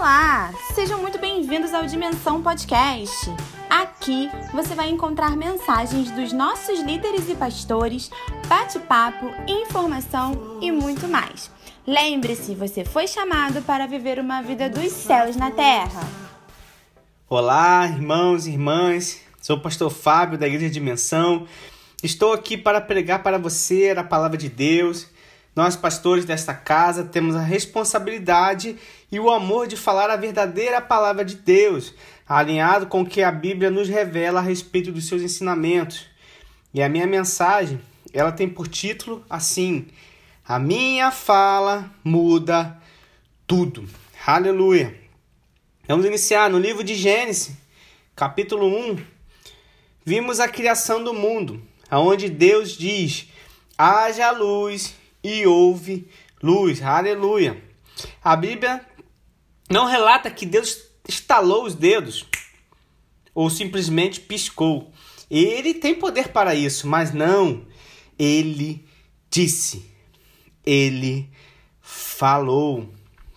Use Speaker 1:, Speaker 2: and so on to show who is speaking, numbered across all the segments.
Speaker 1: Olá! Sejam muito bem-vindos ao Dimensão Podcast. Aqui você vai encontrar mensagens dos nossos líderes e pastores, bate-papo, informação e muito mais. Lembre-se, você foi chamado para viver uma vida dos céus na terra.
Speaker 2: Olá, irmãos e irmãs. Sou o pastor Fábio da Igreja Dimensão. Estou aqui para pregar para você a palavra de Deus nós, pastores desta casa, temos a responsabilidade e o amor de falar a verdadeira palavra de Deus, alinhado com o que a Bíblia nos revela a respeito dos seus ensinamentos. E a minha mensagem, ela tem por título assim: A minha fala muda tudo. Aleluia. Vamos iniciar no livro de Gênesis, capítulo 1. Vimos a criação do mundo, aonde Deus diz: haja luz e houve luz. Aleluia. A Bíblia não relata que Deus estalou os dedos ou simplesmente piscou. Ele tem poder para isso, mas não. Ele disse. Ele falou.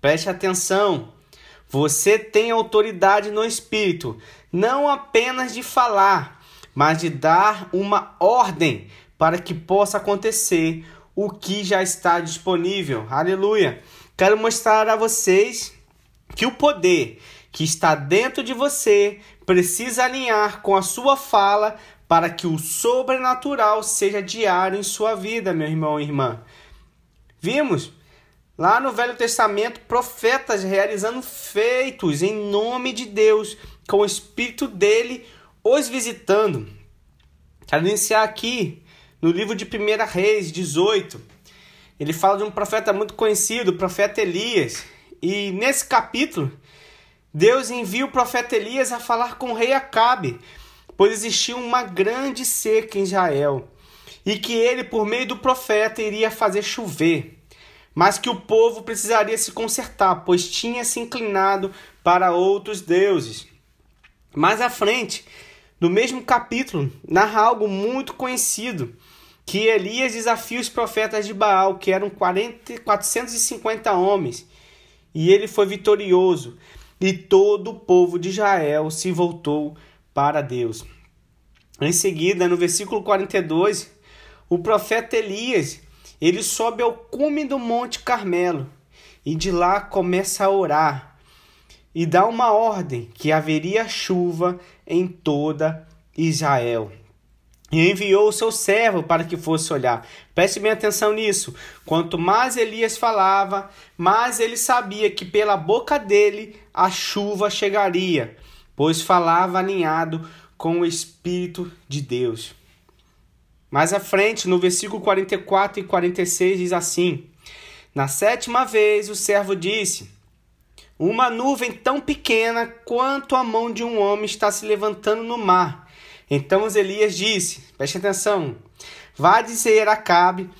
Speaker 2: Preste atenção. Você tem autoridade no espírito, não apenas de falar, mas de dar uma ordem para que possa acontecer o que já está disponível. Aleluia! Quero mostrar a vocês que o poder que está dentro de você precisa alinhar com a sua fala para que o sobrenatural seja diário em sua vida, meu irmão e irmã. Vimos lá no Velho Testamento profetas realizando feitos em nome de Deus, com o Espírito dele os visitando. Quero iniciar aqui no livro de 1 Reis 18, ele fala de um profeta muito conhecido, o profeta Elias. E nesse capítulo, Deus envia o profeta Elias a falar com o rei Acabe, pois existia uma grande seca em Israel, e que ele, por meio do profeta, iria fazer chover, mas que o povo precisaria se consertar, pois tinha se inclinado para outros deuses. Mais à frente, no mesmo capítulo, narra algo muito conhecido que Elias desafia os profetas de Baal, que eram 40, 450 homens, e ele foi vitorioso, e todo o povo de Israel se voltou para Deus. Em seguida, no versículo 42, o profeta Elias, ele sobe ao cume do Monte Carmelo e de lá começa a orar e dá uma ordem que haveria chuva em toda Israel e enviou o seu servo para que fosse olhar. Preste bem atenção nisso. Quanto mais Elias falava, mais ele sabia que pela boca dele a chuva chegaria, pois falava alinhado com o Espírito de Deus. Mais à frente, no versículo 44 e 46, diz assim: Na sétima vez o servo disse: Uma nuvem tão pequena quanto a mão de um homem está se levantando no mar então Elias disse: preste atenção, vá dizer a Acabe,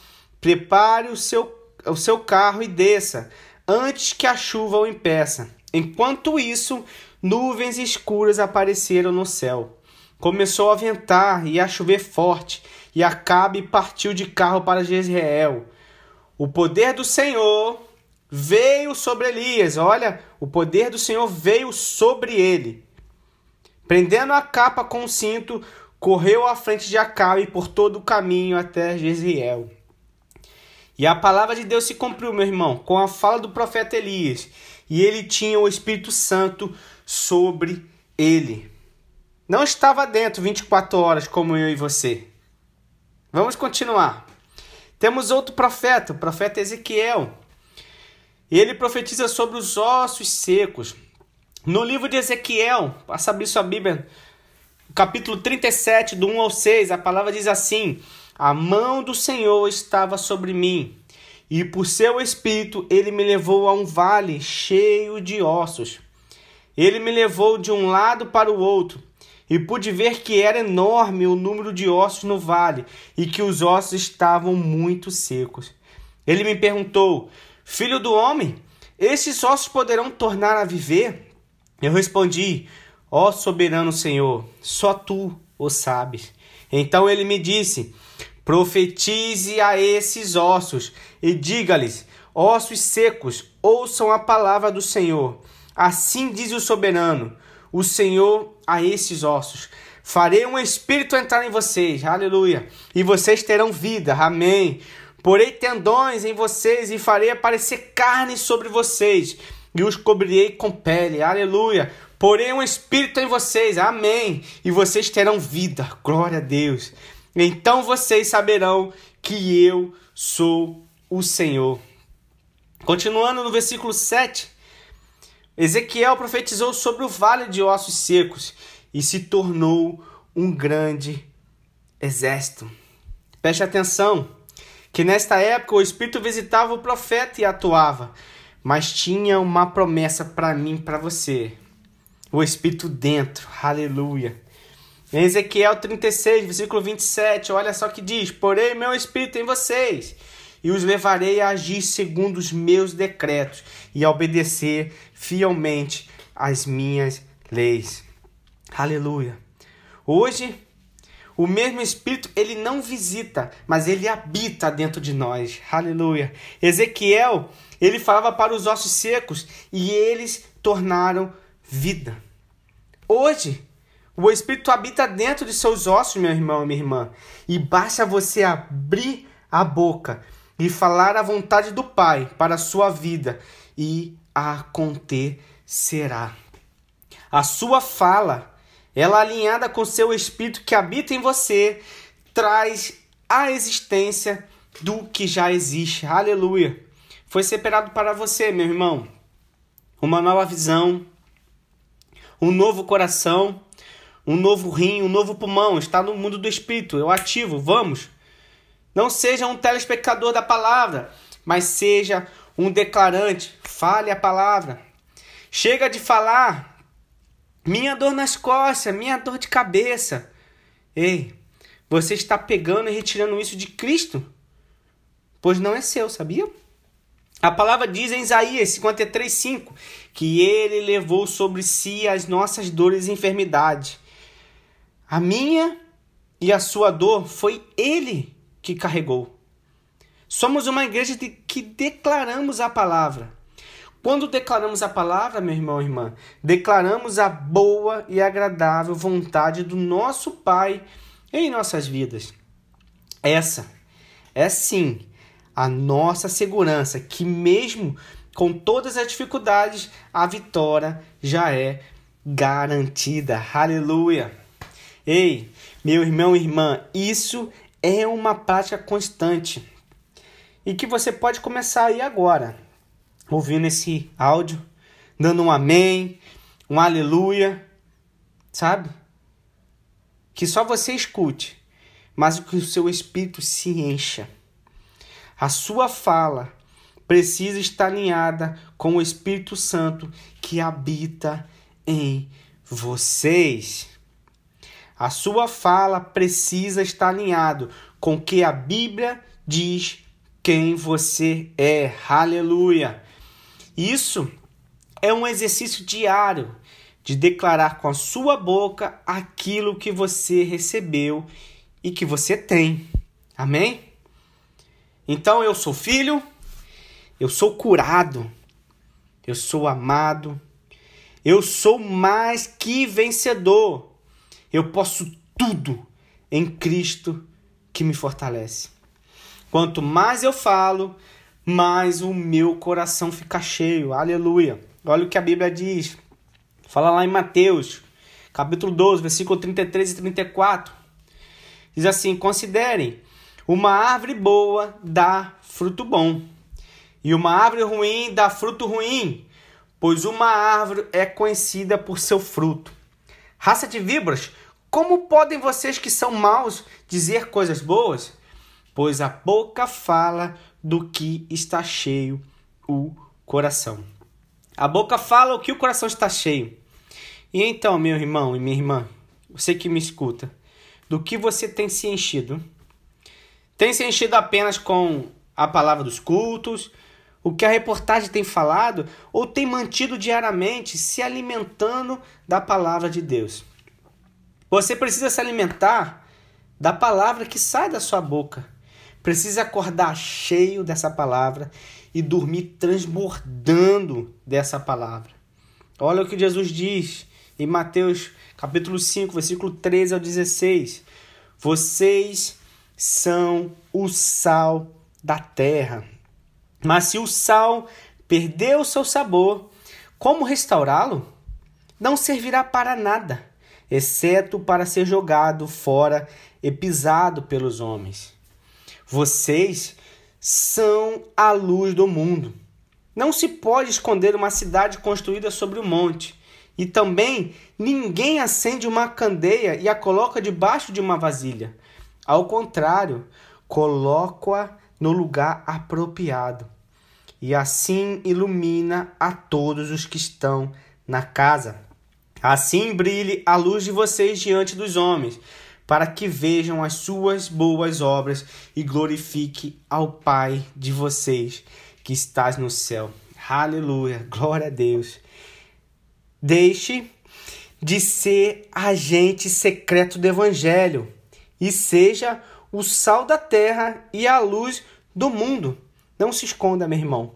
Speaker 2: prepare o seu, o seu carro e desça, antes que a chuva o impeça. Enquanto isso, nuvens escuras apareceram no céu. Começou a ventar e a chover forte, e Acabe partiu de carro para Jezreel. O poder do Senhor veio sobre Elias. Olha, o poder do Senhor veio sobre ele. Prendendo a capa com o cinto, correu à frente de Acabe por todo o caminho até Jezreel. E a palavra de Deus se cumpriu, meu irmão, com a fala do profeta Elias. E ele tinha o Espírito Santo sobre ele. Não estava dentro 24 horas como eu e você. Vamos continuar. Temos outro profeta, o profeta Ezequiel. Ele profetiza sobre os ossos secos. No livro de Ezequiel, passa abrir sua Bíblia, capítulo 37, do 1 ao 6, a palavra diz assim: A mão do Senhor estava sobre mim, e por seu espírito ele me levou a um vale cheio de ossos. Ele me levou de um lado para o outro, e pude ver que era enorme o número de ossos no vale, e que os ossos estavam muito secos. Ele me perguntou: Filho do homem, esses ossos poderão tornar a viver? Eu respondi: Ó oh, soberano Senhor, só tu o sabes. Então ele me disse: Profetize a esses ossos e diga-lhes: Ossos secos, ouçam a palavra do Senhor. Assim diz o soberano, o Senhor a esses ossos. Farei um espírito entrar em vocês, aleluia, e vocês terão vida, amém. Porei tendões em vocês e farei aparecer carne sobre vocês, e os cobrirei com pele, aleluia. Porém, um espírito em vocês, amém. E vocês terão vida, glória a Deus. Então vocês saberão que eu sou o Senhor. Continuando no versículo 7, Ezequiel profetizou sobre o vale de ossos secos e se tornou um grande exército. Preste atenção que nesta época o Espírito visitava o profeta e atuava, mas tinha uma promessa para mim, para você o Espírito dentro. Aleluia. Em Ezequiel 36, versículo 27, olha só que diz: Porém, meu Espírito em vocês, e os levarei a agir segundo os meus decretos e a obedecer fielmente às minhas leis. Aleluia. Hoje, o mesmo Espírito, ele não visita, mas ele habita dentro de nós. Aleluia. Ezequiel, ele falava para os ossos secos e eles tornaram vida. Hoje, o Espírito habita dentro de seus ossos, meu irmão e minha irmã, e basta você abrir a boca e falar a vontade do Pai para a sua vida e acontecerá. A sua fala, ela alinhada com seu espírito que habita em você, traz a existência do que já existe. Aleluia. Foi separado para você, meu irmão, uma nova visão, um novo coração, um novo rim, um novo pulmão. Está no mundo do espírito. Eu ativo. Vamos. Não seja um telespectador da palavra, mas seja um declarante. Fale a palavra. Chega de falar. Minha dor nas costas, minha dor de cabeça. Ei, você está pegando e retirando isso de Cristo? Pois não é seu, sabia? A palavra diz em Isaías 53, 5 que ele levou sobre si as nossas dores e enfermidades. A minha e a sua dor foi ele que carregou. Somos uma igreja que declaramos a palavra. Quando declaramos a palavra, meu irmão e irmã, declaramos a boa e agradável vontade do nosso Pai em nossas vidas. Essa é sim a nossa segurança, que mesmo com todas as dificuldades, a vitória já é garantida. Aleluia! Ei, meu irmão e irmã, isso é uma prática constante e que você pode começar aí agora, ouvindo esse áudio, dando um amém, um aleluia, sabe? Que só você escute, mas que o seu espírito se encha a sua fala precisa estar alinhada com o Espírito Santo que habita em vocês. A sua fala precisa estar alinhado com o que a Bíblia diz quem você é. Aleluia. Isso é um exercício diário de declarar com a sua boca aquilo que você recebeu e que você tem. Amém? Então eu sou filho, eu sou curado, eu sou amado, eu sou mais que vencedor. Eu posso tudo em Cristo que me fortalece. Quanto mais eu falo, mais o meu coração fica cheio. Aleluia. Olha o que a Bíblia diz. Fala lá em Mateus, capítulo 12, versículo 33 e 34. Diz assim: Considerem uma árvore boa dá fruto bom, e uma árvore ruim dá fruto ruim, pois uma árvore é conhecida por seu fruto. Raça de víboras, como podem vocês que são maus dizer coisas boas? Pois a boca fala do que está cheio o coração. A boca fala o que o coração está cheio. E então, meu irmão e minha irmã, você que me escuta, do que você tem se enchido? Tem se enchido apenas com a palavra dos cultos, o que a reportagem tem falado, ou tem mantido diariamente se alimentando da palavra de Deus? Você precisa se alimentar da palavra que sai da sua boca. Precisa acordar cheio dessa palavra e dormir transbordando dessa palavra. Olha o que Jesus diz em Mateus capítulo 5, versículo 13 ao 16. Vocês são o sal da terra. Mas se o sal perder o seu sabor, como restaurá-lo? Não servirá para nada, exceto para ser jogado fora e pisado pelos homens. Vocês são a luz do mundo. Não se pode esconder uma cidade construída sobre o um monte. E também ninguém acende uma candeia e a coloca debaixo de uma vasilha. Ao contrário, coloca-a no lugar apropriado. E assim ilumina a todos os que estão na casa. Assim brilhe a luz de vocês diante dos homens, para que vejam as suas boas obras e glorifique ao Pai de vocês que estás no céu. Aleluia, glória a Deus. Deixe de ser agente secreto do Evangelho e seja o sal da terra e a luz do mundo. Não se esconda, meu irmão.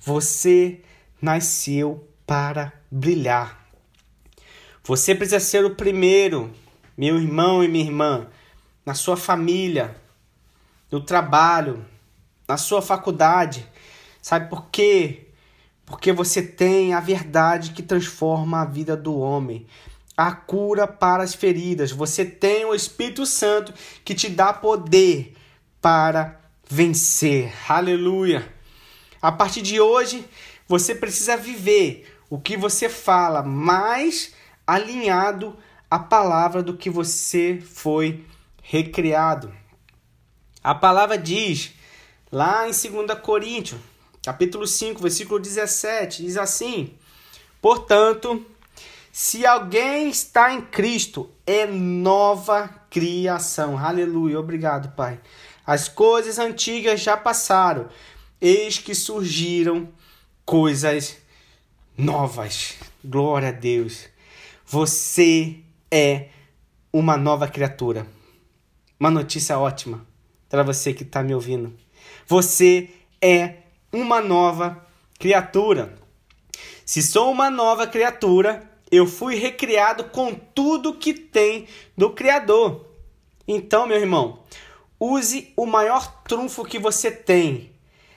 Speaker 2: Você nasceu para brilhar. Você precisa ser o primeiro, meu irmão e minha irmã, na sua família, no trabalho, na sua faculdade. Sabe por quê? Porque você tem a verdade que transforma a vida do homem, a cura para as feridas. Você tem o Espírito Santo que te dá poder para vencer. Aleluia! A partir de hoje, você precisa viver o que você fala mais alinhado à palavra do que você foi recriado. A palavra diz lá em 2 Coríntios capítulo 5, versículo 17, diz assim: Portanto, se alguém está em Cristo, é nova criação. Aleluia. Obrigado, Pai. As coisas antigas já passaram, eis que surgiram coisas novas. Glória a Deus. Você é uma nova criatura. Uma notícia ótima para você que está me ouvindo. Você é uma nova criatura. Se sou uma nova criatura, eu fui recriado com tudo que tem do Criador. Então, meu irmão, use o maior trunfo que você tem,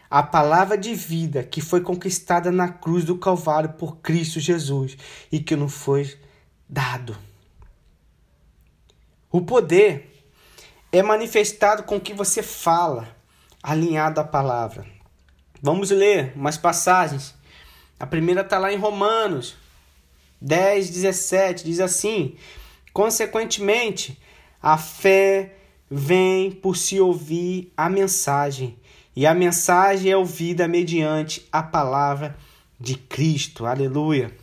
Speaker 2: a palavra de vida que foi conquistada na cruz do Calvário por Cristo Jesus e que não foi dado. O poder é manifestado com o que você fala, alinhado à palavra. Vamos ler umas passagens. A primeira está lá em Romanos 10, 17. Diz assim: Consequentemente, a fé vem por se ouvir a mensagem, e a mensagem é ouvida mediante a palavra de Cristo. Aleluia.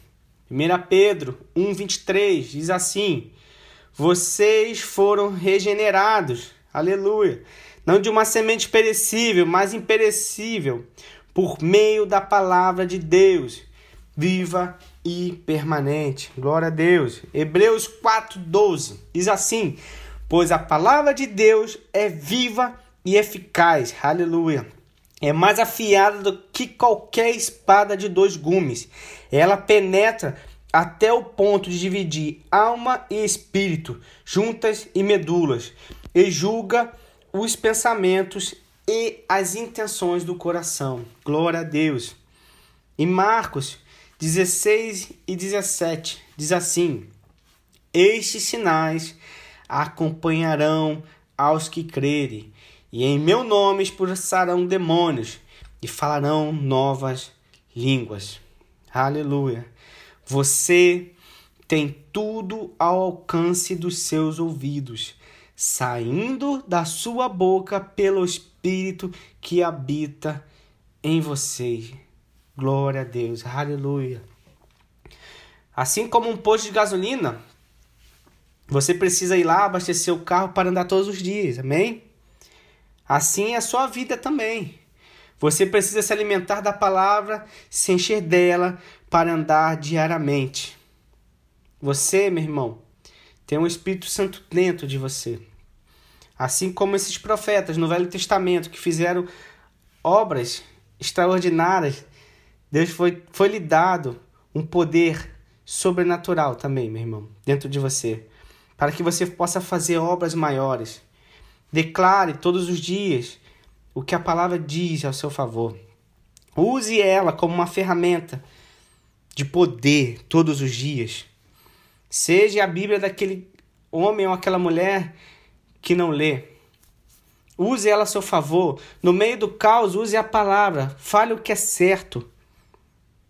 Speaker 2: 1 Pedro 1, 23 diz assim: Vocês foram regenerados. Aleluia não de uma semente perecível, mas imperecível, por meio da palavra de Deus, viva e permanente. Glória a Deus. Hebreus 4:12 diz assim: "Pois a palavra de Deus é viva e eficaz." Aleluia. É mais afiada do que qualquer espada de dois gumes. Ela penetra até o ponto de dividir alma e espírito, juntas e medulas, e julga os pensamentos e as intenções do coração. Glória a Deus. Em Marcos 16 e 17 diz assim: Estes sinais acompanharão aos que crerem, e em meu nome expulsarão demônios e falarão novas línguas. Aleluia. Você tem tudo ao alcance dos seus ouvidos saindo da sua boca pelo Espírito que habita em você. Glória a Deus, aleluia. Assim como um posto de gasolina, você precisa ir lá abastecer o carro para andar todos os dias, amém? Assim é a sua vida também. Você precisa se alimentar da palavra, se encher dela para andar diariamente. Você, meu irmão, tem um Espírito Santo dentro de você. Assim como esses profetas no Velho Testamento que fizeram obras extraordinárias, Deus foi, foi lhe dado um poder sobrenatural também, meu irmão, dentro de você, para que você possa fazer obras maiores. Declare todos os dias o que a palavra diz ao seu favor. Use ela como uma ferramenta de poder todos os dias. Seja a Bíblia daquele homem ou aquela mulher que não lê. Use ela a seu favor. No meio do caos, use a palavra. Fale o que é certo.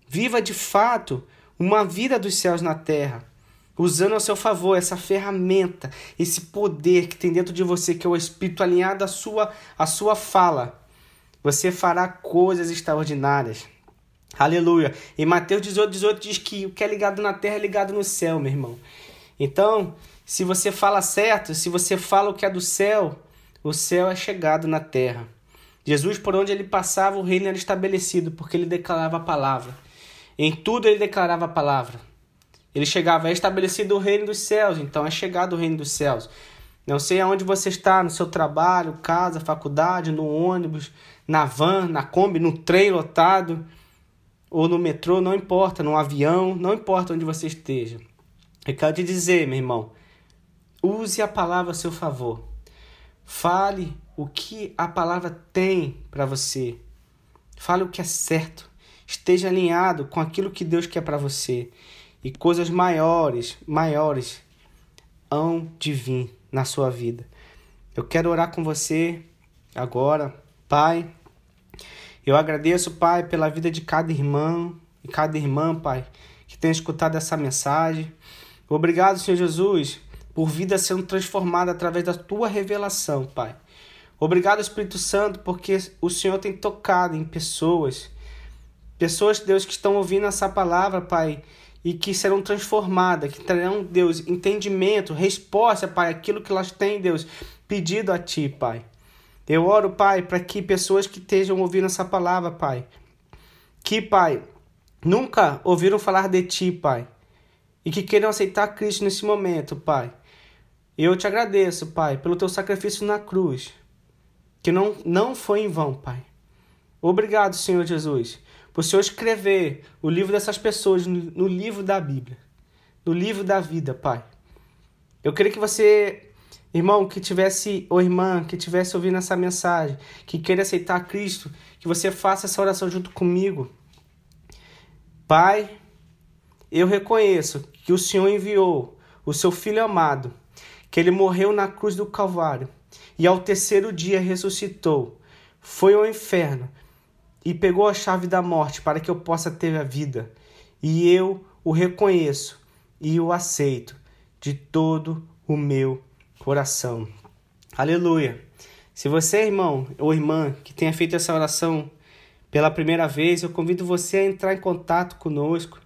Speaker 2: Viva de fato uma vida dos céus na terra, usando ao seu favor essa ferramenta, esse poder que tem dentro de você, que é o Espírito alinhado à sua, à sua fala. Você fará coisas extraordinárias. Aleluia. Em Mateus 18, 18 diz que o que é ligado na terra é ligado no céu, meu irmão. Então, se você fala certo, se você fala o que é do céu, o céu é chegado na terra. Jesus, por onde ele passava, o reino era estabelecido, porque ele declarava a palavra. Em tudo ele declarava a palavra. Ele chegava, é estabelecido o reino dos céus, então é chegado o reino dos céus. Não sei aonde você está, no seu trabalho, casa, faculdade, no ônibus, na van, na Kombi, no trem lotado, ou no metrô, não importa, no avião, não importa onde você esteja. Eu quero te dizer, meu irmão, use a palavra a seu favor. Fale o que a palavra tem para você. Fale o que é certo. Esteja alinhado com aquilo que Deus quer para você. E coisas maiores, maiores hão de vir na sua vida. Eu quero orar com você agora, Pai. Eu agradeço, Pai, pela vida de cada irmão e cada irmã, Pai, que tem escutado essa mensagem. Obrigado, Senhor Jesus, por vida sendo transformada através da tua revelação, Pai. Obrigado, Espírito Santo, porque o Senhor tem tocado em pessoas Pessoas, Deus, que estão ouvindo essa palavra, Pai, e que serão transformadas, que terão, Deus, entendimento, resposta, Pai, aquilo que elas têm, Deus, pedido a Ti, Pai. Eu oro, Pai, para que pessoas que estejam ouvindo essa palavra, Pai, que, Pai, nunca ouviram falar de Ti, Pai, e que queiram aceitar Cristo nesse momento, Pai. Eu te agradeço, Pai, pelo Teu sacrifício na cruz, que não, não foi em vão, Pai. Obrigado, Senhor Jesus para o Senhor escrever o livro dessas pessoas no livro da Bíblia, no livro da vida, Pai. Eu queria que você, irmão, que tivesse, ou irmã, que tivesse ouvindo essa mensagem, que queira aceitar Cristo, que você faça essa oração junto comigo. Pai, eu reconheço que o Senhor enviou o seu Filho amado, que ele morreu na cruz do Calvário e ao terceiro dia ressuscitou, foi ao inferno e pegou a chave da morte para que eu possa ter a vida. E eu o reconheço e o aceito de todo o meu coração. Aleluia. Se você, irmão ou irmã, que tenha feito essa oração pela primeira vez, eu convido você a entrar em contato conosco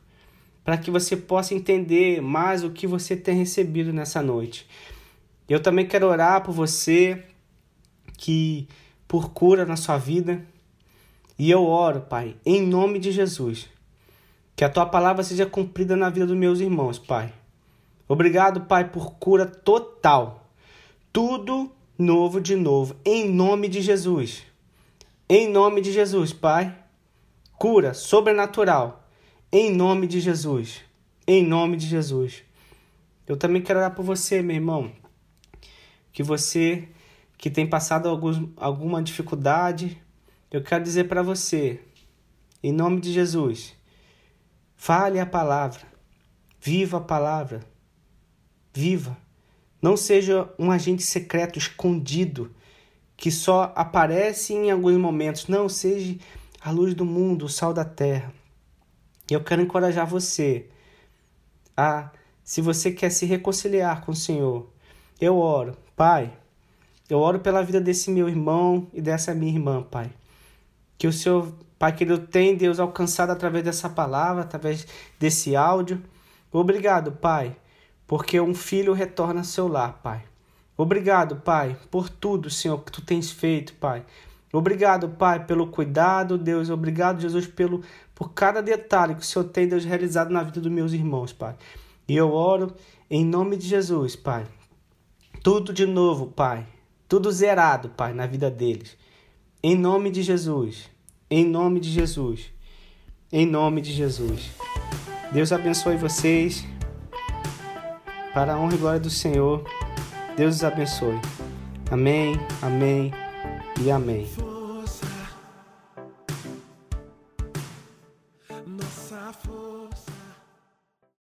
Speaker 2: para que você possa entender mais o que você tem recebido nessa noite. Eu também quero orar por você que por cura na sua vida, e eu oro, Pai, em nome de Jesus, que a tua palavra seja cumprida na vida dos meus irmãos, Pai. Obrigado, Pai, por cura total. Tudo novo de novo, em nome de Jesus. Em nome de Jesus, Pai. Cura sobrenatural, em nome de Jesus. Em nome de Jesus. Eu também quero orar por você, meu irmão. Que você que tem passado alguns, alguma dificuldade, eu quero dizer para você, em nome de Jesus, fale a palavra, viva a palavra, viva. Não seja um agente secreto escondido que só aparece em alguns momentos. Não, seja a luz do mundo, o sal da terra. Eu quero encorajar você a, se você quer se reconciliar com o Senhor, eu oro, Pai. Eu oro pela vida desse meu irmão e dessa minha irmã, Pai que o Senhor, Pai querido, tem Deus alcançado através dessa palavra, através desse áudio. Obrigado, Pai, porque um filho retorna ao seu lar, Pai. Obrigado, Pai, por tudo, Senhor, que tu tens feito, Pai. Obrigado, Pai, pelo cuidado, Deus. Obrigado, Jesus, pelo por cada detalhe que o Senhor tem, Deus, realizado na vida dos meus irmãos, Pai. E eu oro em nome de Jesus, Pai. Tudo de novo, Pai. Tudo zerado, Pai, na vida deles. Em nome de Jesus. Em nome de Jesus. Em nome de Jesus. Deus abençoe vocês. Para a honra e glória do Senhor. Deus os abençoe. Amém, amém e amém.